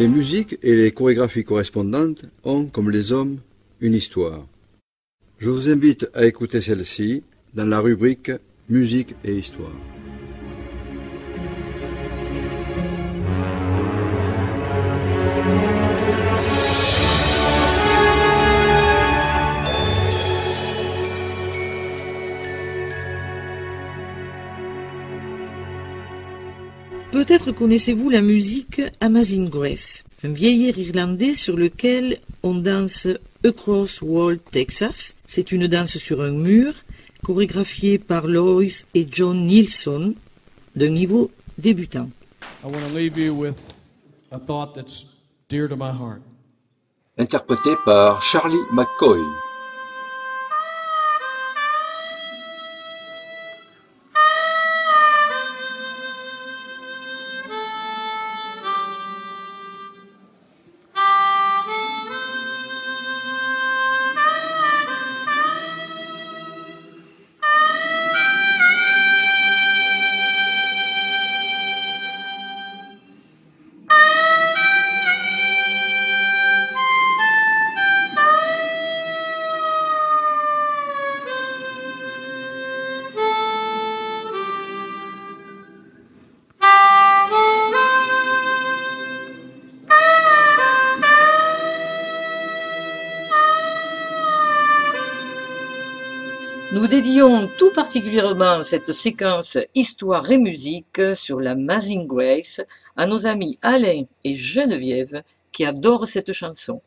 Les musiques et les chorégraphies correspondantes ont, comme les hommes, une histoire. Je vous invite à écouter celle-ci dans la rubrique Musique et Histoire. Peut-être connaissez-vous la musique Amazing Grace, un vieil air irlandais sur lequel on danse Across World Texas. C'est une danse sur un mur, chorégraphiée par Lois et John Nilsson, d'un niveau débutant. Interprété par Charlie McCoy. Nous dédions tout particulièrement cette séquence Histoire et musique sur la Amazing Grace à nos amis Alain et Geneviève qui adorent cette chanson.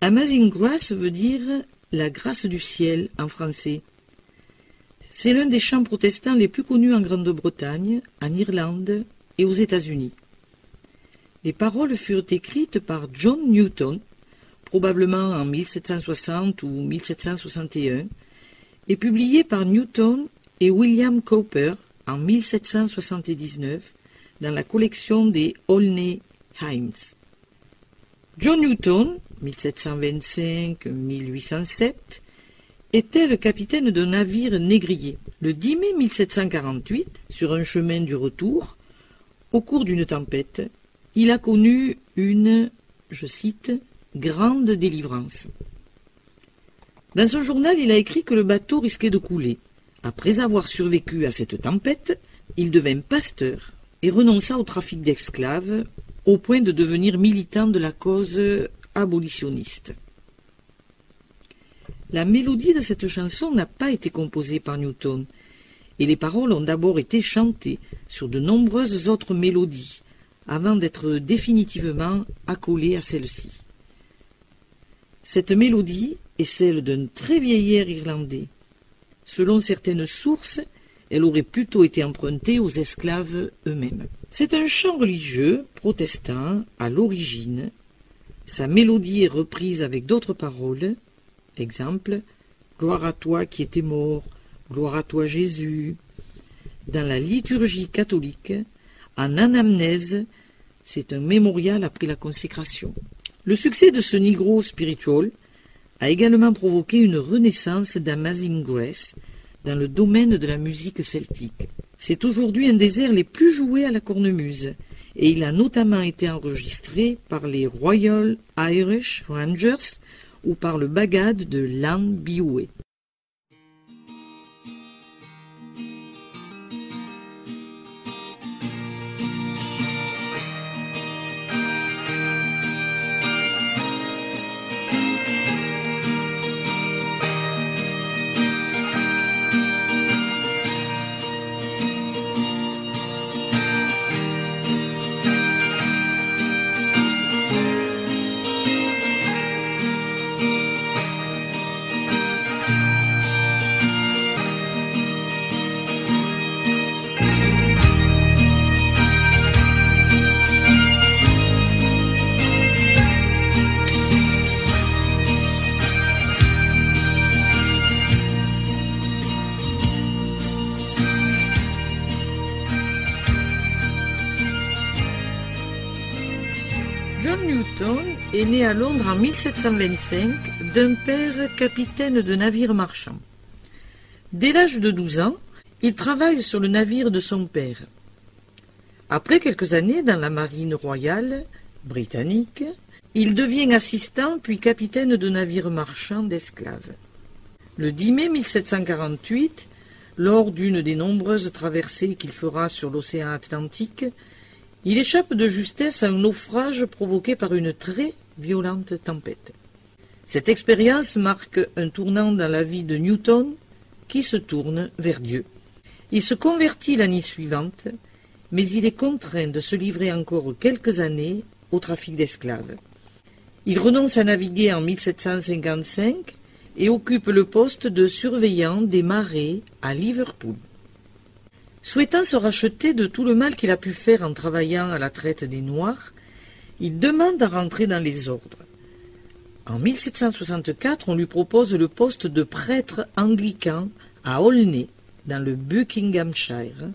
Amazing Grace veut dire la grâce du ciel en français. C'est l'un des chants protestants les plus connus en Grande-Bretagne, en Irlande et aux États-Unis. Les paroles furent écrites par John Newton, probablement en 1760 ou 1761, est publié par Newton et William Cowper en 1779 dans la collection des Olney Hymns. John Newton, 1725-1807, était le capitaine d'un navire négrier. Le 10 mai 1748, sur un chemin du retour, au cours d'une tempête, il a connu une, je cite, grande délivrance. Dans son journal, il a écrit que le bateau risquait de couler. Après avoir survécu à cette tempête, il devint pasteur et renonça au trafic d'esclaves au point de devenir militant de la cause abolitionniste. La mélodie de cette chanson n'a pas été composée par Newton, et les paroles ont d'abord été chantées sur de nombreuses autres mélodies, avant d'être définitivement accolées à celle-ci. Cette mélodie celle d'un très vieil air irlandais. Selon certaines sources, elle aurait plutôt été empruntée aux esclaves eux-mêmes. C'est un chant religieux protestant à l'origine. Sa mélodie est reprise avec d'autres paroles. Exemple Gloire à toi qui étais mort, gloire à toi Jésus. Dans la liturgie catholique, en anamnèse, c'est un mémorial après la consécration. Le succès de ce Negro spiritual a également provoqué une renaissance d'Amazing Grace dans le domaine de la musique celtique. C'est aujourd'hui un des airs les plus joués à la cornemuse, et il a notamment été enregistré par les Royal Irish Rangers ou par le bagad de Lan Bioué. Est né à Londres en 1725 d'un père capitaine de navire marchand. Dès l'âge de 12 ans, il travaille sur le navire de son père. Après quelques années dans la marine royale, britannique, il devient assistant puis capitaine de navire marchand d'esclaves. Le 10 mai 1748, lors d'une des nombreuses traversées qu'il fera sur l'océan Atlantique, il échappe de justesse à un naufrage provoqué par une très violente tempête. Cette expérience marque un tournant dans la vie de Newton qui se tourne vers Dieu. Il se convertit l'année suivante, mais il est contraint de se livrer encore quelques années au trafic d'esclaves. Il renonce à naviguer en 1755 et occupe le poste de surveillant des marais à Liverpool. Souhaitant se racheter de tout le mal qu'il a pu faire en travaillant à la traite des Noirs, il demande à rentrer dans les ordres. En 1764, on lui propose le poste de prêtre anglican à Aulnay, dans le Buckinghamshire,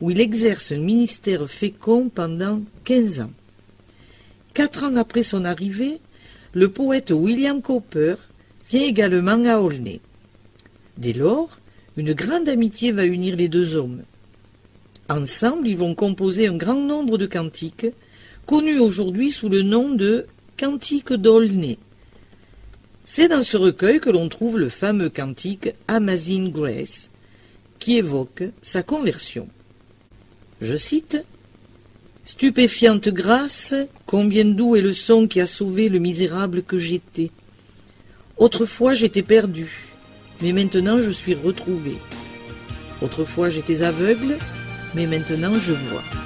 où il exerce un ministère fécond pendant quinze ans. Quatre ans après son arrivée, le poète William Cowper vient également à Aulnay. Dès lors, une grande amitié va unir les deux hommes. Ensemble, ils vont composer un grand nombre de cantiques, connus aujourd'hui sous le nom de Cantiques d'Aulnay. C'est dans ce recueil que l'on trouve le fameux cantique Amazing Grace, qui évoque sa conversion. Je cite Stupéfiante grâce, combien doux est le son qui a sauvé le misérable que j'étais. Autrefois j'étais perdu, mais maintenant je suis retrouvé. Autrefois j'étais aveugle, mais maintenant je vois.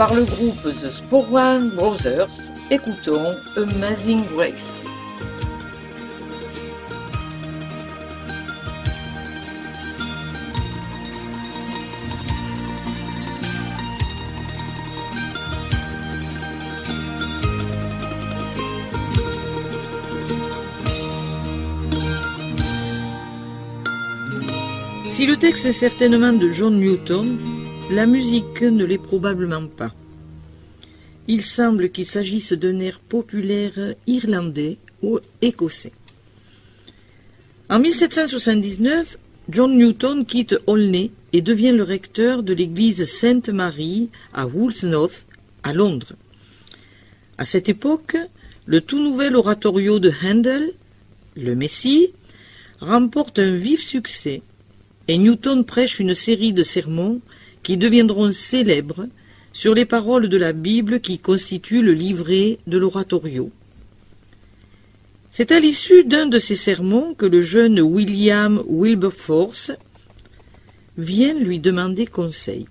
Par le groupe The Sporwan Brothers, écoutons Amazing Grace. Si le texte est certainement de John Newton, la musique ne l'est probablement pas. Il semble qu'il s'agisse d'un air populaire irlandais ou écossais. En 1779, John Newton quitte Olney et devient le recteur de l'église Sainte-Marie à Woolsnorth, à Londres. À cette époque, le tout nouvel oratorio de Handel, le Messie, remporte un vif succès et Newton prêche une série de sermons qui deviendront célèbres sur les paroles de la Bible qui constituent le livret de l'oratorio. C'est à l'issue d'un de ces sermons que le jeune William Wilberforce vient lui demander conseil.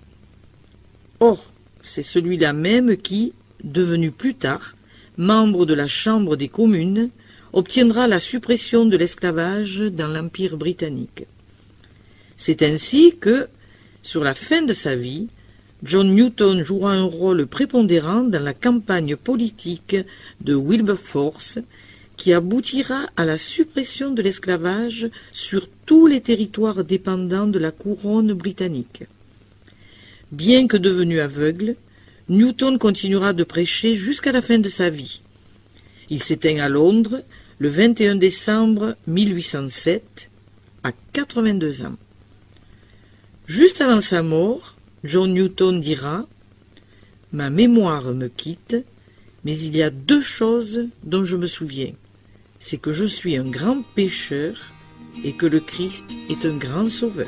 Or, c'est celui-là même qui, devenu plus tard membre de la Chambre des communes, obtiendra la suppression de l'esclavage dans l'Empire britannique. C'est ainsi que, sur la fin de sa vie, John Newton jouera un rôle prépondérant dans la campagne politique de Wilberforce qui aboutira à la suppression de l'esclavage sur tous les territoires dépendants de la couronne britannique. Bien que devenu aveugle, Newton continuera de prêcher jusqu'à la fin de sa vie. Il s'éteint à Londres le 21 décembre 1807 à 82 ans. Juste avant sa mort, John Newton dira Ma mémoire me quitte, mais il y a deux choses dont je me souviens. C'est que je suis un grand pécheur et que le Christ est un grand sauveur.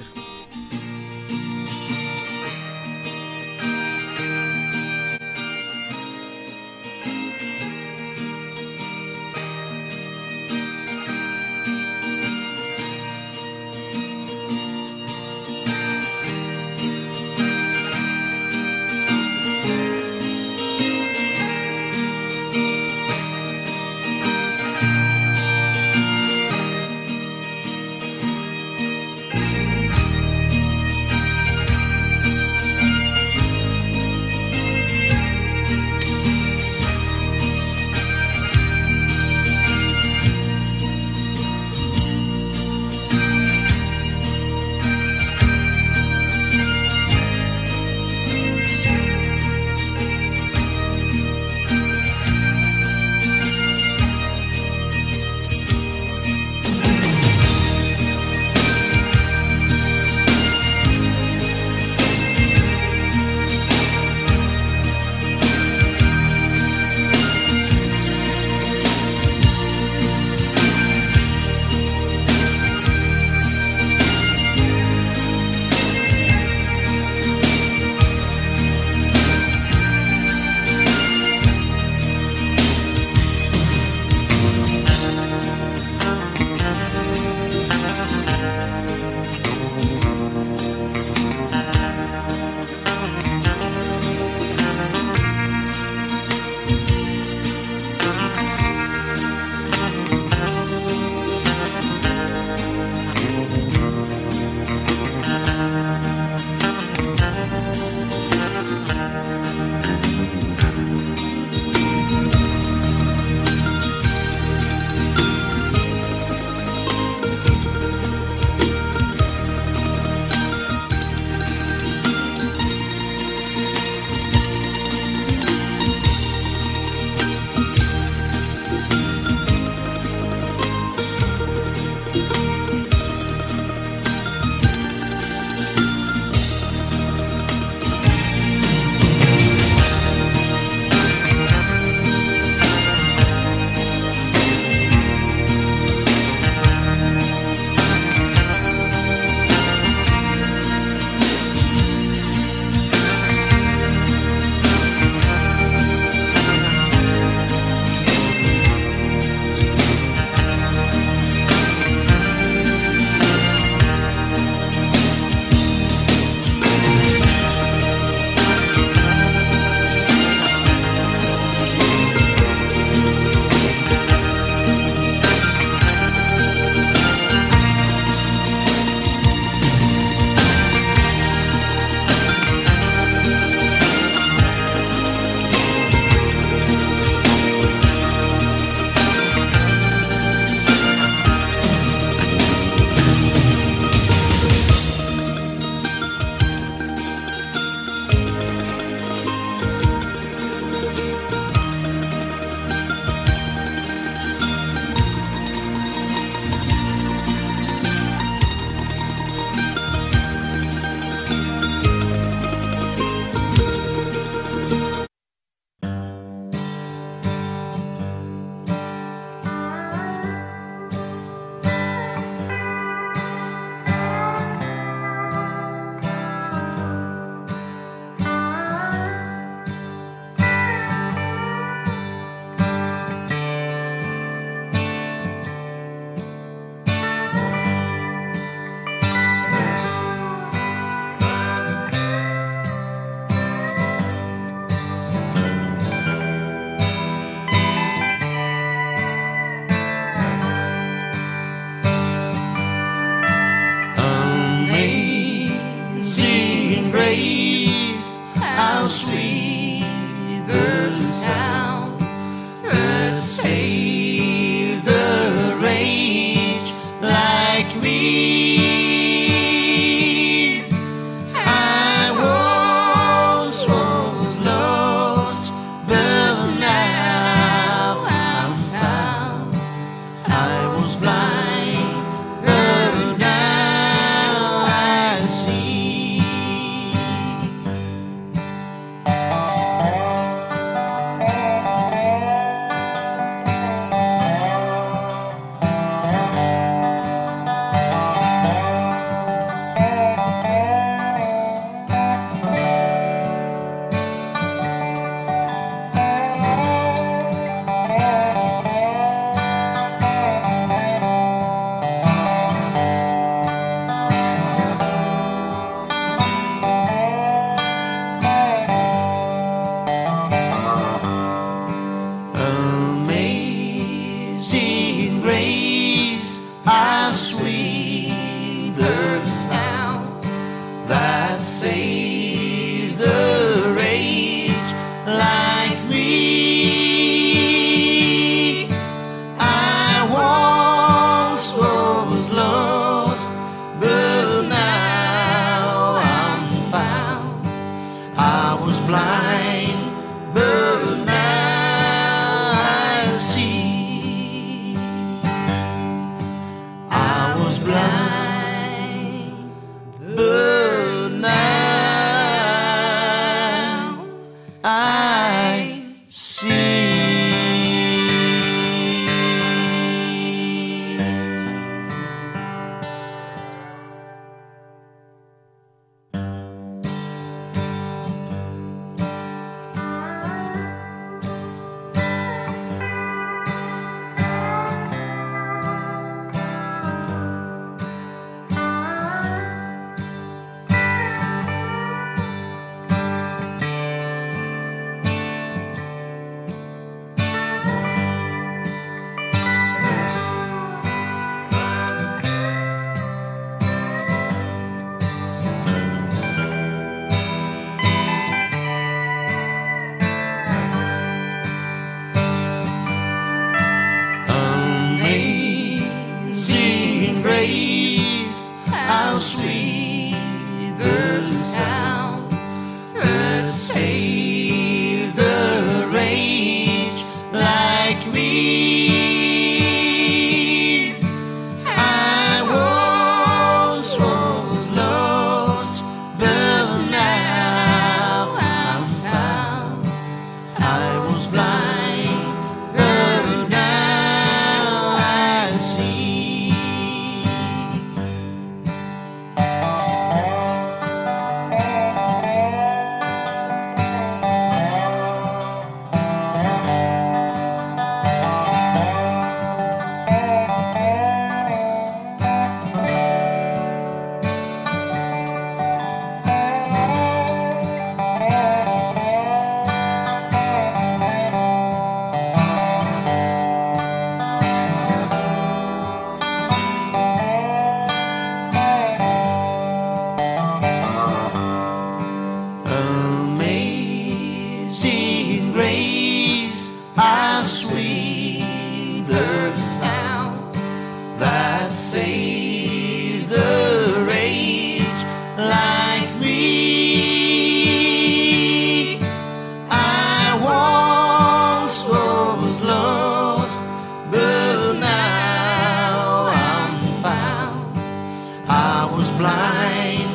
was blind.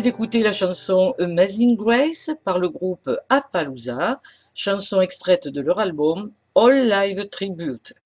d'écouter la chanson Amazing Grace par le groupe Appaloosa, chanson extraite de leur album All Live Tribute.